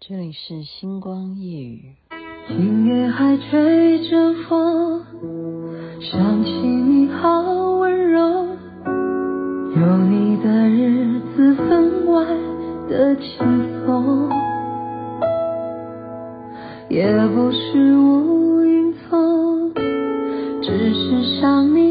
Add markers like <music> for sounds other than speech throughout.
这里是星光夜雨。今夜还吹着风，想起你好温柔，有你的日子分外的轻松，也不是无影踪，只是想你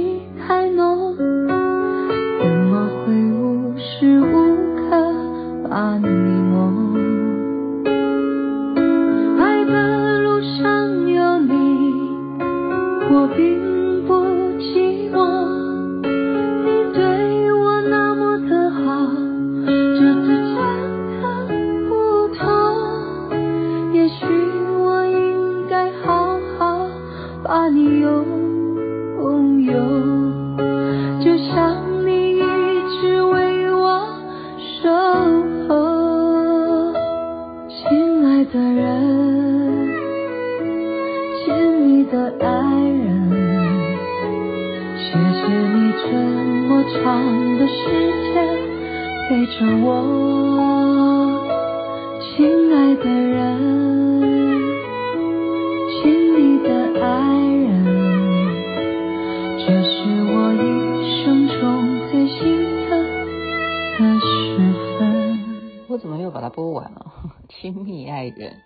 亲密爱人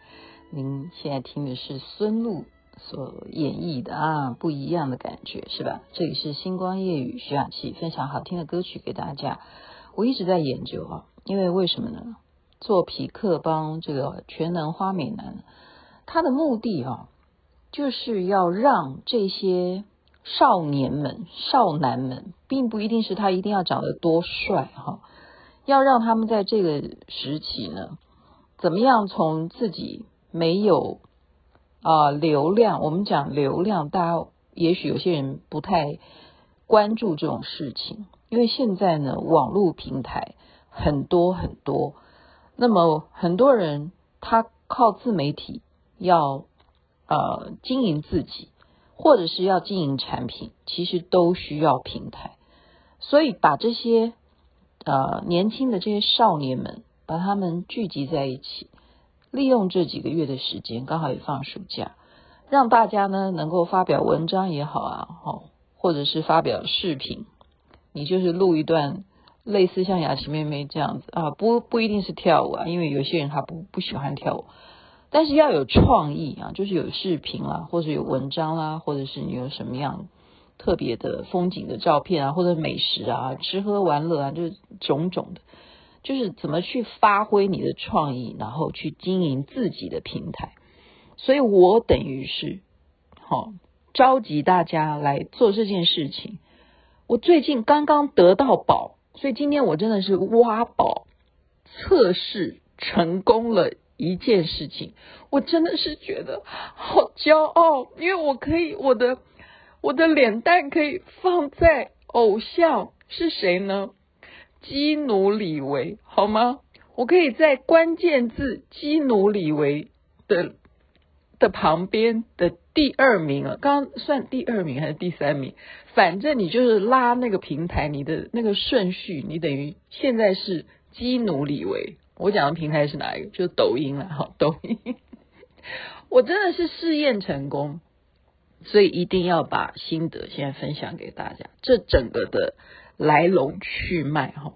您现在听的是孙露所演绎的啊，不一样的感觉是吧？这里是星光夜语徐雅琪分享好听的歌曲给大家。我一直在研究啊，因为为什么呢？做匹克帮这个全能花美男，他的目的啊，就是要让这些少年们、少男们，并不一定是他一定要长得多帅哈，要让他们在这个时期呢，怎么样从自己。没有啊、流量。我们讲流量，大家也许有些人不太关注这种事情，因为现在呢，网络平台很多很多，那么很多人他靠自媒体要呃经营自己，或者是要经营产品，其实都需要平台，所以把这些呃年轻的这些少年们，把他们聚集在一起。利用这几个月的时间，刚好也放暑假，让大家呢能够发表文章也好啊，哦，或者是发表视频，你就是录一段类似像雅琪妹妹这样子啊，不不一定是跳舞啊，因为有些人他不不喜欢跳舞，但是要有创意啊，就是有视频啊，或者有文章啦，啊，或者是你有什么样特别的风景的照片啊，或者美食啊，吃喝玩乐啊，就是种种的。就是怎么去发挥你的创意，然后去经营自己的平台。所以我等于是，好召集大家来做这件事情。我最近刚刚得到宝，所以今天我真的是挖宝测试成功了一件事情。我真的是觉得好骄傲，因为我可以我的我的脸蛋可以放在偶像是谁呢？基努李维，好吗？我可以在关键字基努李维的的旁边的第二名啊，刚算第二名还是第三名？反正你就是拉那个平台，你的那个顺序，你等于现在是基努李维。我讲的平台是哪一个？就是抖音了，哈，<laughs> 抖音。我真的是试验成功，所以一定要把心得现在分享给大家。这整个的。来龙去脉哈，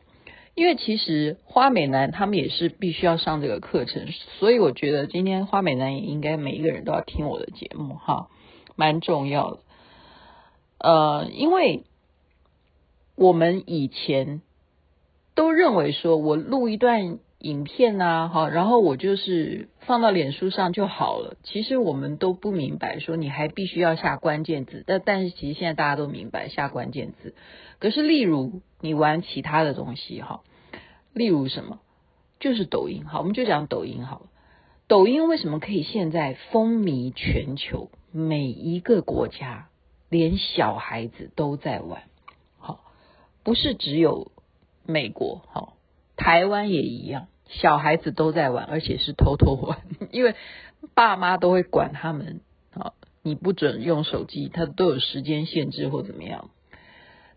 因为其实花美男他们也是必须要上这个课程，所以我觉得今天花美男也应该每一个人都要听我的节目哈，蛮重要的。呃，因为我们以前都认为说我录一段。影片啊，哈，然后我就是放到脸书上就好了。其实我们都不明白，说你还必须要下关键字。但但是其实现在大家都明白下关键字。可是例如你玩其他的东西，哈，例如什么，就是抖音，好，我们就讲抖音好了。抖音为什么可以现在风靡全球？每一个国家，连小孩子都在玩，好，不是只有美国，好，台湾也一样。小孩子都在玩，而且是偷偷玩，<laughs> 因为爸妈都会管他们啊，你不准用手机，他都有时间限制或怎么样。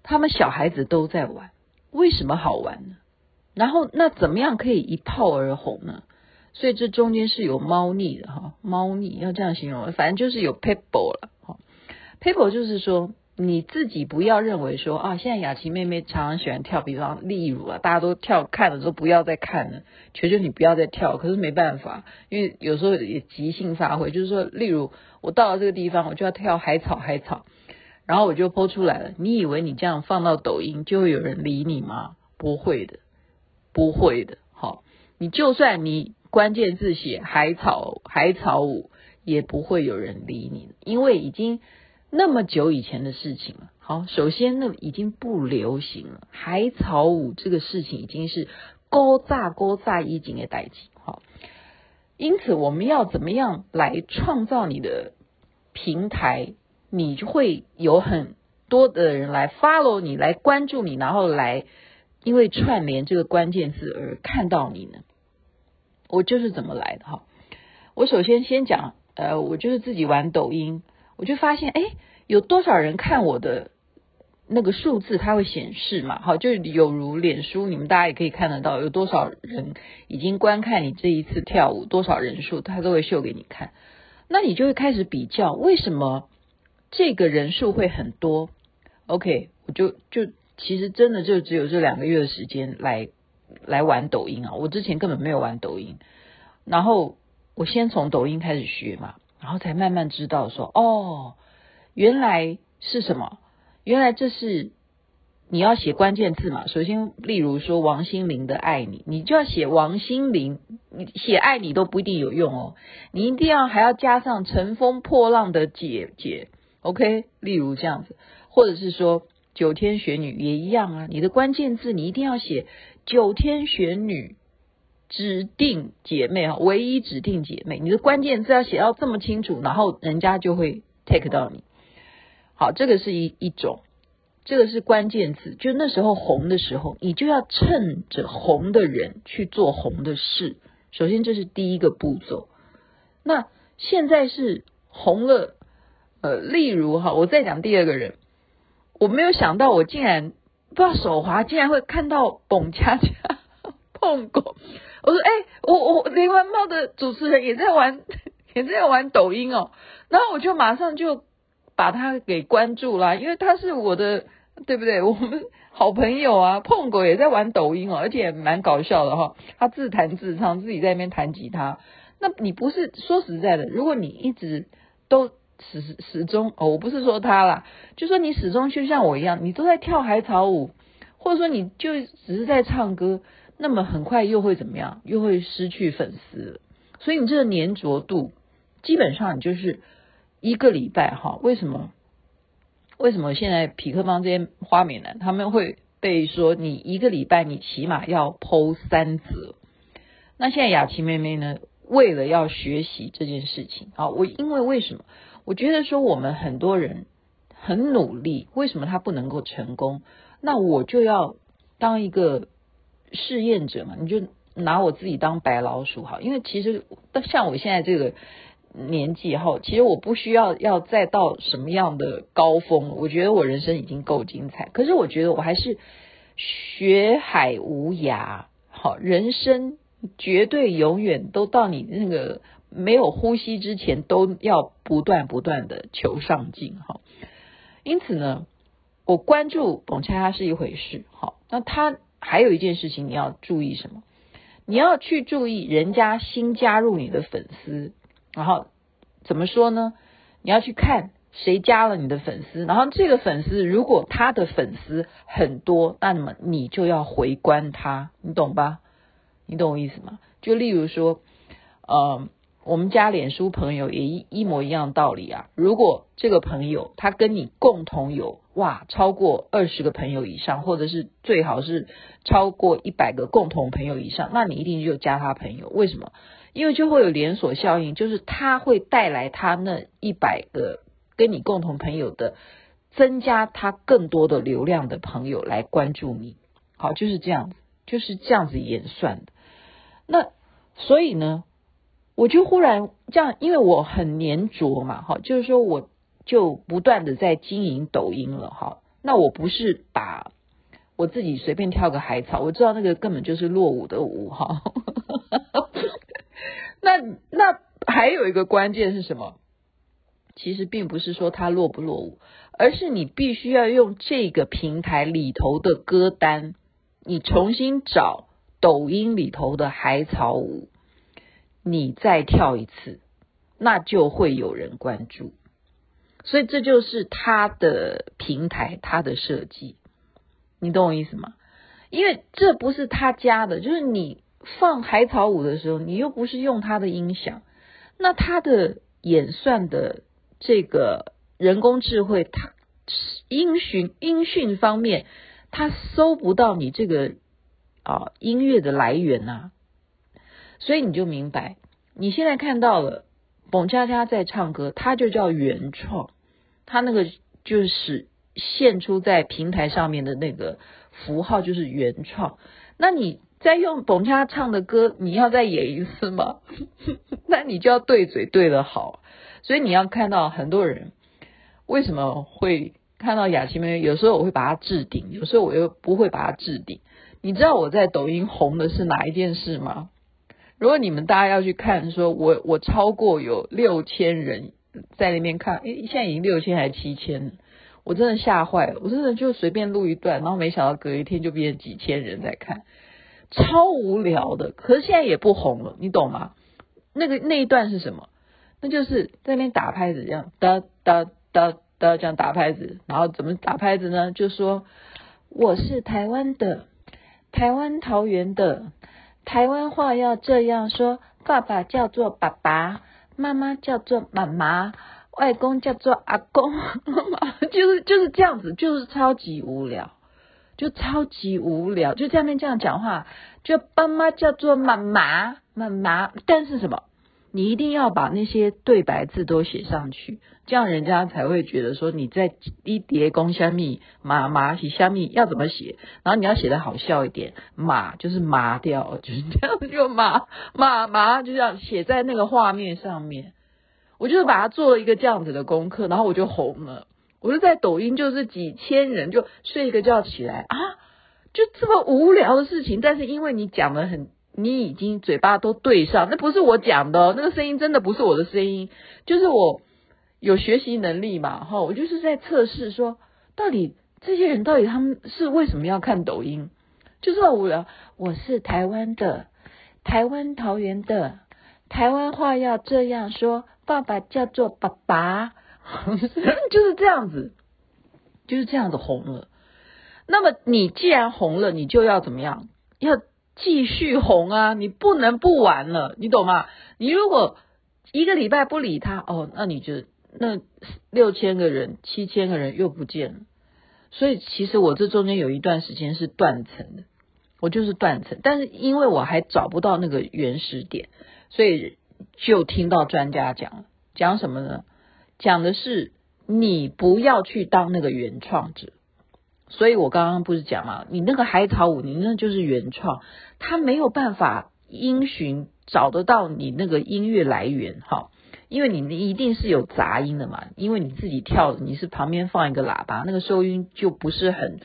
他们小孩子都在玩，为什么好玩呢？然后那怎么样可以一炮而红呢？所以这中间是有猫腻的哈，猫腻要这样形容，反正就是有 people 了哈。people 就是说你自己不要认为说啊，现在雅琪妹妹常常喜欢跳，比方例如啊，大家都跳看了之后不要再看了，求求你不要再跳。可是没办法，因为有时候也即兴发挥，就是说，例如我到了这个地方，我就要跳海草海草。然后我就 po 出来了。你以为你这样放到抖音就会有人理你吗？不会的，不会的。好，你就算你关键字写海草海草舞，也不会有人理你，因为已经那么久以前的事情了。好，首先那已经不流行了。海草舞这个事情已经是勾炸勾炸一景的代志。好，因此我们要怎么样来创造你的平台？你就会有很多的人来 follow 你，来关注你，然后来因为串联这个关键字而看到你呢。我就是怎么来的哈。我首先先讲，呃，我就是自己玩抖音，我就发现，哎，有多少人看我的那个数字，它会显示嘛，好，就有如脸书，你们大家也可以看得到，有多少人已经观看你这一次跳舞，多少人数，它都会秀给你看。那你就会开始比较，为什么？这个人数会很多，OK，我就就其实真的就只有这两个月的时间来来玩抖音啊，我之前根本没有玩抖音，然后我先从抖音开始学嘛，然后才慢慢知道说，哦，原来是什么？原来这是你要写关键字嘛。首先，例如说王心凌的《爱你》，你就要写王心凌，你写爱你都不一定有用哦，你一定要还要加上乘风破浪的姐姐。OK，例如这样子，或者是说九天玄女也一样啊。你的关键字你一定要写九天玄女指定姐妹哈，唯一指定姐妹。你的关键字要写到这么清楚，然后人家就会 take 到你。好，这个是一一种，这个是关键字。就那时候红的时候，你就要趁着红的人去做红的事。首先这是第一个步骤。那现在是红了。呃，例如哈，我再讲第二个人，我没有想到，我竟然不知道手滑，竟然会看到蹦恰恰碰过。我说，哎、我我连环炮的主持人也在玩，也在玩抖音哦。然后我就马上就把他给关注了，因为他是我的，对不对？<laughs> 我们好朋友啊，碰狗也在玩抖音哦，而且蛮搞笑的哈。他自弹自唱，自己在那边弹吉他。那你不是说实在的，如果你一直都。始始终哦，我不是说他啦，就说你始终就像我一样，你都在跳海草舞，或者说你就只是在唱歌，那么很快又会怎么样？又会失去粉丝。所以你这个粘着度，基本上你就是一个礼拜哈。为什么？为什么现在匹克邦这些花美男他们会被说你一个礼拜你起码要剖三则？那现在雅琪妹妹呢？为了要学习这件事情啊，我因为为什么？我觉得说我们很多人很努力，为什么他不能够成功？那我就要当一个试验者嘛，你就拿我自己当白老鼠好，因为其实像我现在这个年纪哈，其实我不需要要再到什么样的高峰，我觉得我人生已经够精彩。可是我觉得我还是学海无涯，好，人生绝对永远都到你那个。没有呼吸之前，都要不断不断的求上进哈。因此呢，我关注蹦恰恰是一回事，好，那他还有一件事情你要注意什么？你要去注意人家新加入你的粉丝，然后怎么说呢？你要去看谁加了你的粉丝，然后这个粉丝如果他的粉丝很多，那么你就要回关他，你懂吧？你懂我意思吗？就例如说，呃。我们加脸书朋友也一一模一样道理啊！如果这个朋友他跟你共同有哇超过二十个朋友以上，或者是最好是超过一百个共同朋友以上，那你一定就加他朋友。为什么？因为就会有连锁效应，就是他会带来他那一百个跟你共同朋友的增加，他更多的流量的朋友来关注你。好，就是这样子，就是这样子演算的。那所以呢？我就忽然这样，因为我很黏着嘛，哈，就是说我就不断的在经营抖音了，哈。那我不是把我自己随便跳个海草，我知道那个根本就是落伍的舞，哈。<laughs> 那那还有一个关键是什么？其实并不是说他落不落伍，而是你必须要用这个平台里头的歌单，你重新找抖音里头的海草舞，你再跳一次，那就会有人关注。所以这就是他的平台，他的设计，你懂我意思吗？因为这不是他家的，就是你放海草舞的时候，你又不是用他的音响，那他的演算的。这个人工智慧，它音讯音讯方面，它搜不到你这个啊音乐的来源呐、所以你就明白，你现在看到了澎恰恰在唱歌，它就叫原创，它那个就是现出在平台上面的那个符号就是原创。那你再用澎恰唱的歌，你要再演一次吗？<laughs> 那你就要对嘴对得好。所以你要看到很多人为什么会看到雅琪妹？有时候我会把它置顶，有时候我又不会把它置顶。你知道我在抖音红的是哪一件事吗？如果你们大家要去看，说我我超过有六千人在那边看，诶，现在已经六千还是七千？我真的吓坏了，我真的就随便录一段，然后没想到隔一天就变成几千人在看，超无聊的。可是现在也不红了，你懂吗？那个那一段是什么？那就是在那边打拍子，这样哒哒哒哒这样打拍子，然后怎么打拍子呢？就说我是台湾的，台湾桃园的，台湾话要这样说：爸爸叫做爸爸，妈妈叫做妈妈，外公叫做阿公，<laughs> 就是就是这样子，就是超级无聊，就超级无聊，就下面这样讲话，就爸妈叫做妈妈妈妈，但是什么？你一定要把那些对白字都写上去，这样人家才会觉得说你在一叠公虾米麻麻洗虾米要怎么写，然后你要写的好笑一点，麻就是麻掉，就是这样就麻麻麻就这样写在那个画面上面。我就是把它做了一个这样子的功课，然后我就红了。我就在抖音就是几千人就睡一个觉起来啊，就这么无聊的事情，但是因为你讲的很。你已经嘴巴都对上，那不是我讲的，那个声音真的不是我的声音，就是我有学习能力嘛，哈，我就是在测试说，到底这些人到底他们是为什么要看抖音？就是很无聊。我是台湾的，台湾桃园的，台湾话要这样说，爸爸叫做爸爸，<laughs> 就是这样子，就是这样子红了。那么你既然红了，你就要怎么样？要。继续红啊！你不能不玩了，你懂吗？你如果一个礼拜不理他，哦，那你就那六千个人、七千个人又不见了。所以其实我这中间有一段时间是断层的，我就是断层。但是因为我还找不到那个原始点，所以就听到专家讲，讲什么呢？讲的是你不要去当那个原创者。所以我刚刚不是讲嘛，你那个海草舞，你那就是原创，他没有办法音寻找得到你那个音乐来源哈，因为你一定是有杂音的嘛，因为你自己跳，你是旁边放一个喇叭，那个收音就不是很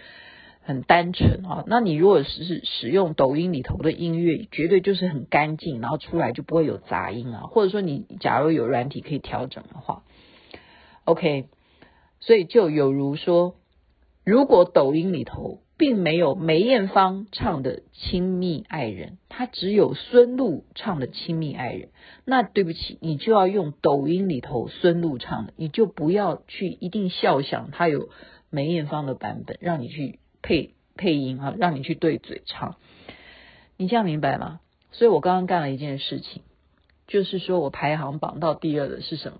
很单纯哈。那你如果是使用抖音里头的音乐，绝对就是很干净，然后出来就不会有杂音啊，或者说你假如有软体可以调整的话，OK，所以就有如说。如果抖音里头并没有梅艳芳唱的《亲密爱人》，他只有孙露唱的《亲密爱人》，那对不起，你就要用抖音里头孙露唱的，你就不要去一定笑想他有梅艳芳的版本，让你去配配音啊，让你去对嘴唱，你这样明白吗？所以我刚刚干了一件事情，就是说我排行榜到第二的是什么？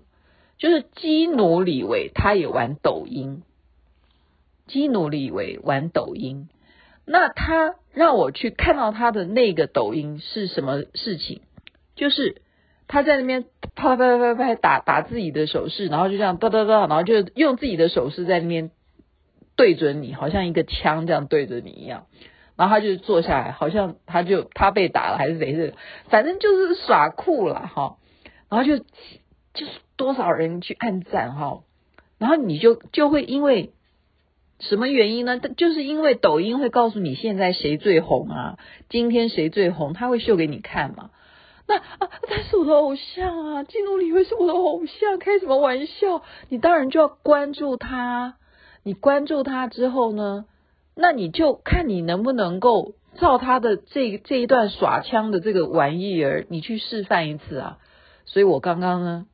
就是基努李维他也玩抖音。基努李维玩抖音，那他让我去看到他的那个抖音是什么事情？就是他在那边啪啪啪啪打打自己的手势，然后就这样哒哒哒，然后就用自己的手势在那边对准你，好像一个枪这样对着你一样。然后他就坐下来，好像他就他被打了还是谁是，反正就是耍酷了哈。然后就就是多少人去按赞哈，然后你就就会因为。什么原因呢？就是因为抖音会告诉你现在谁最红啊，今天谁最红，他会秀给你看嘛。那啊，他是我的偶像啊，基努李维是我的偶像，开什么玩笑？你当然就要关注他。你关注他之后呢，那你就看你能不能够照他的这这一段耍枪的这个玩意儿，你去示范一次啊。所以我刚刚呢，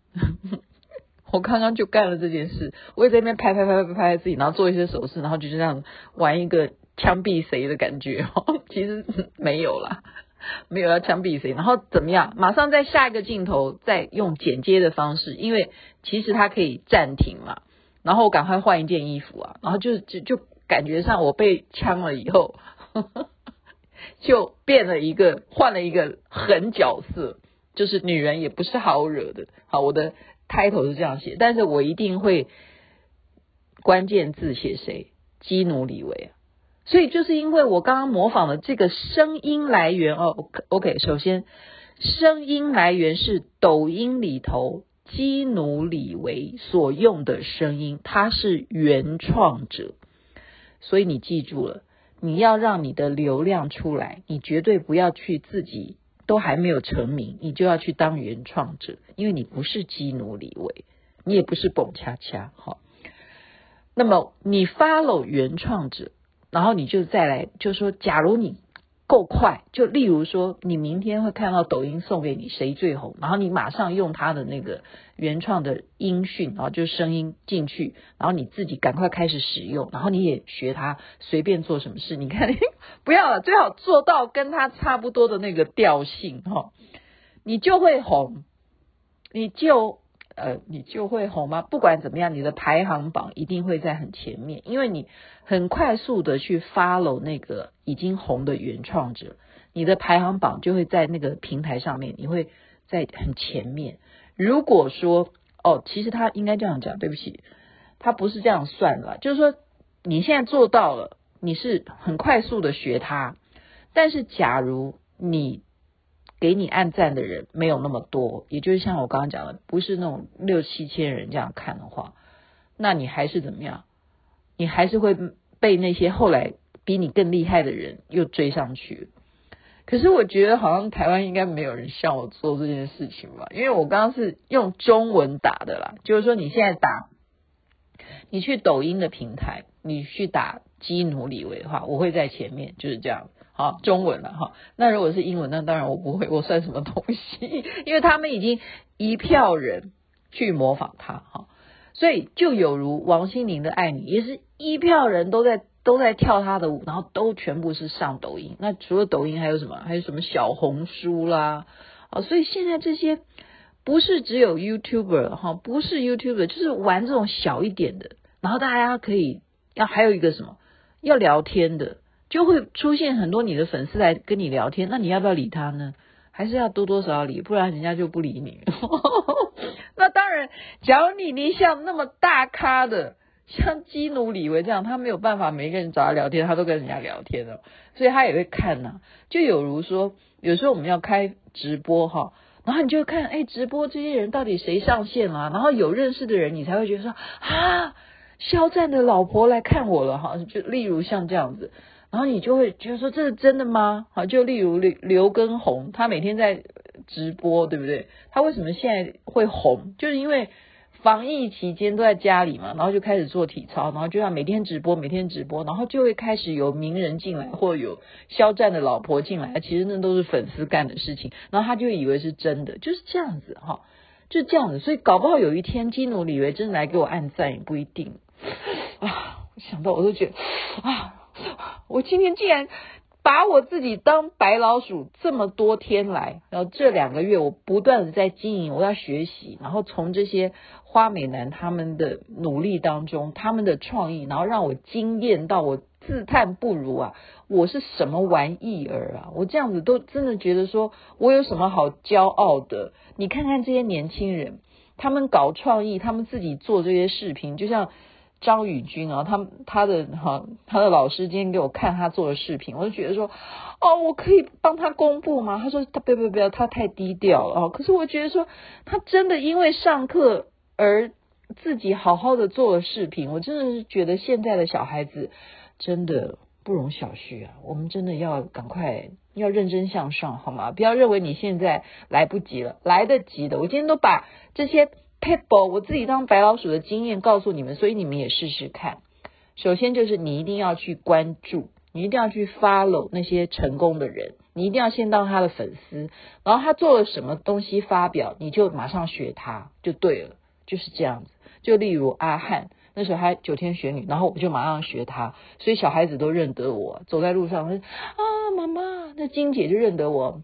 我刚刚就干了这件事，我也在那边拍拍拍拍拍自己，然后做一些手势，然后就这样玩一个枪毙谁的感觉。<laughs> 其实没有啦。没有要枪毙谁，然后怎么样？马上在下一个镜头再用剪接的方式，因为其实它可以暂停嘛。然后我赶快换一件衣服啊，然后就就就感觉上我被枪了以后，<laughs> 就变了一个换了一个狠角色，就是女人也不是好惹的。好，我的 title 是这样写，但是我一定会关键字写谁？基努里维啊。所以就是因为我刚刚模仿的这个声音来源哦，OK，首先声音来源是抖音里头基努里维所用的声音，他是原创者，所以你记住了，你要让你的流量出来，你绝对不要去自己都还没有成名，你就要去当原创者，因为你不是基努李维，你也不是蹦恰恰，好，那么你 follow 原创者。然后你就再来，就说，假如你够快，就例如说，你明天会看到抖音送给你谁最红，然后你马上用他的那个原创的音讯，然后就声音进去，然后你自己赶快开始使用，然后你也学他随便做什么事，你看，<laughs> 不要了，最好做到跟他差不多的那个调性哈，你就会红，你就。呃，你就会红吗？不管怎么样，你的排行榜一定会在很前面，因为你很快速的去 follow 那个已经红的原创者，你的排行榜就会在那个平台上面，你会在很前面。如果说哦，其实他应该这样讲，对不起，他不是这样算的，就是说你现在做到了，你是很快速的学他，但是假如你。给你按赞的人没有那么多，也就是像我刚刚讲的，不是那种六七千人这样看的话，那你还是怎么样？你还是会被那些后来比你更厉害的人又追上去。可是我觉得好像台湾应该没有人像我做这件事情吧，因为我刚刚是用中文打的啦，就是说你现在打，你去抖音的平台，你去打基努李维的话，我会在前面，就是这样。啊，中文了哈。那如果是英文，那当然我不会，我算什么东西？<laughs> 因为他们已经一票人去模仿他哈，所以就有如王心凌的《爱你》，也是一票人都在都在跳他的舞，然后都全部是上抖音。那除了抖音还有什么？还有什么小红书啦？啊，所以现在这些不是只有 YouTuber 哈，不是 YouTuber，就是玩这种小一点的，然后大家可以要还有一个什么要聊天的。就会出现很多你的粉丝来跟你聊天，那你要不要理他呢？还是要多多少少理，不然人家就不理你。<laughs> 那当然，假如你你像那么大咖的，像基努李维这样，他没有办法每个人找他聊天，他都跟人家聊天了，所以他也会看呐、就有如说，有时候我们要开直播哈，然后你就看，哎，直播这些人到底谁上线了？然后有认识的人，你才会觉得说啊，肖战的老婆来看我了哈。就例如像这样子。然后你就会觉得说，这是真的吗？好，就例如刘刘畊宏，他每天在直播，对不对？他为什么现在会红？就是因为防疫期间都在家里嘛，然后就开始做体操，然后就要每天直播，每天直播，然后就会开始有名人进来，或有肖战的老婆进来，其实那都是粉丝干的事情，然后他就以为是真的，就是这样子哈，就这样子，所以搞不好有一天基努李维真的来给我按赞也不一定啊！我想到我都觉得啊。我今天竟然把我自己当白老鼠这么多天来，然后这两个月我不断的在经营，我要学习，然后从这些花美男他们的努力当中，他们的创意，然后让我惊艳到我自叹不如啊！我是什么玩意儿啊？我这样子都真的觉得说我有什么好骄傲的？你看看这些年轻人，他们搞创意，他们自己做这些视频，就像。张宇军啊，他他的哈他的老师今天给我看他做的视频，我就觉得说，哦，我可以帮他公布吗？他说他不要不要，他太低调了。可是我觉得说，他真的因为上课而自己好好的做了视频，我真的是觉得现在的小孩子真的不容小觑啊！我们真的要赶快，要认真向上，好吗？不要认为你现在来不及了，来得及的。我今天都把这些 people 我自己当白老鼠的经验告诉你们，所以你们也试试看。首先就是你一定要去关注，你一定要去 follow 那些成功的人，你一定要先当他的粉丝，然后他做了什么东西发表，你就马上学他，就对了，就是这样子。就例如阿汉。那时候还九天玄女，然后我就马上学她，所以小孩子都认得我。走在路上，说啊，妈妈，那金姐就认得我，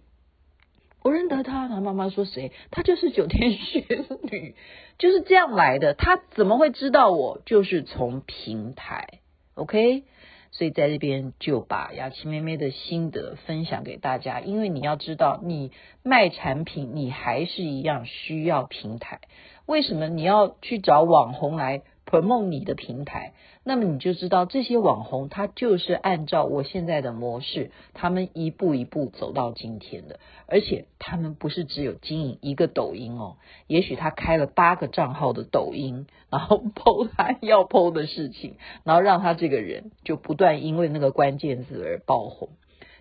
我认得她。然后妈妈说谁？她就是九天玄女，就是这样来的。她怎么会知道我？就是从平台，OK。所以在这边就把雅琪妹妹的心得分享给大家，因为你要知道，你卖产品，你还是一样需要平台。为什么你要去找网红来 Per 梦你的平台，那么你就知道这些网红他就是按照我现在的模式，他们一步一步走到今天的，而且他们不是只有经营一个抖音哦，也许他开了八个账号的抖音，然后 <laughs> po 他要 po 的事情，然后让他这个人就不断因为那个关键字而爆红，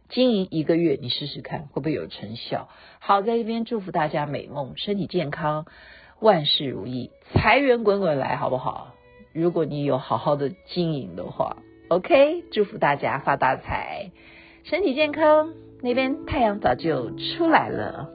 经营一个月你试试看会不会有成效？好，在这边祝福大家美梦，身体健康，万事如意，财源滚滚来，好不好？如果你有好好的经营的话，OK，祝福大家发大财，身体健康。那边太阳早就出来了。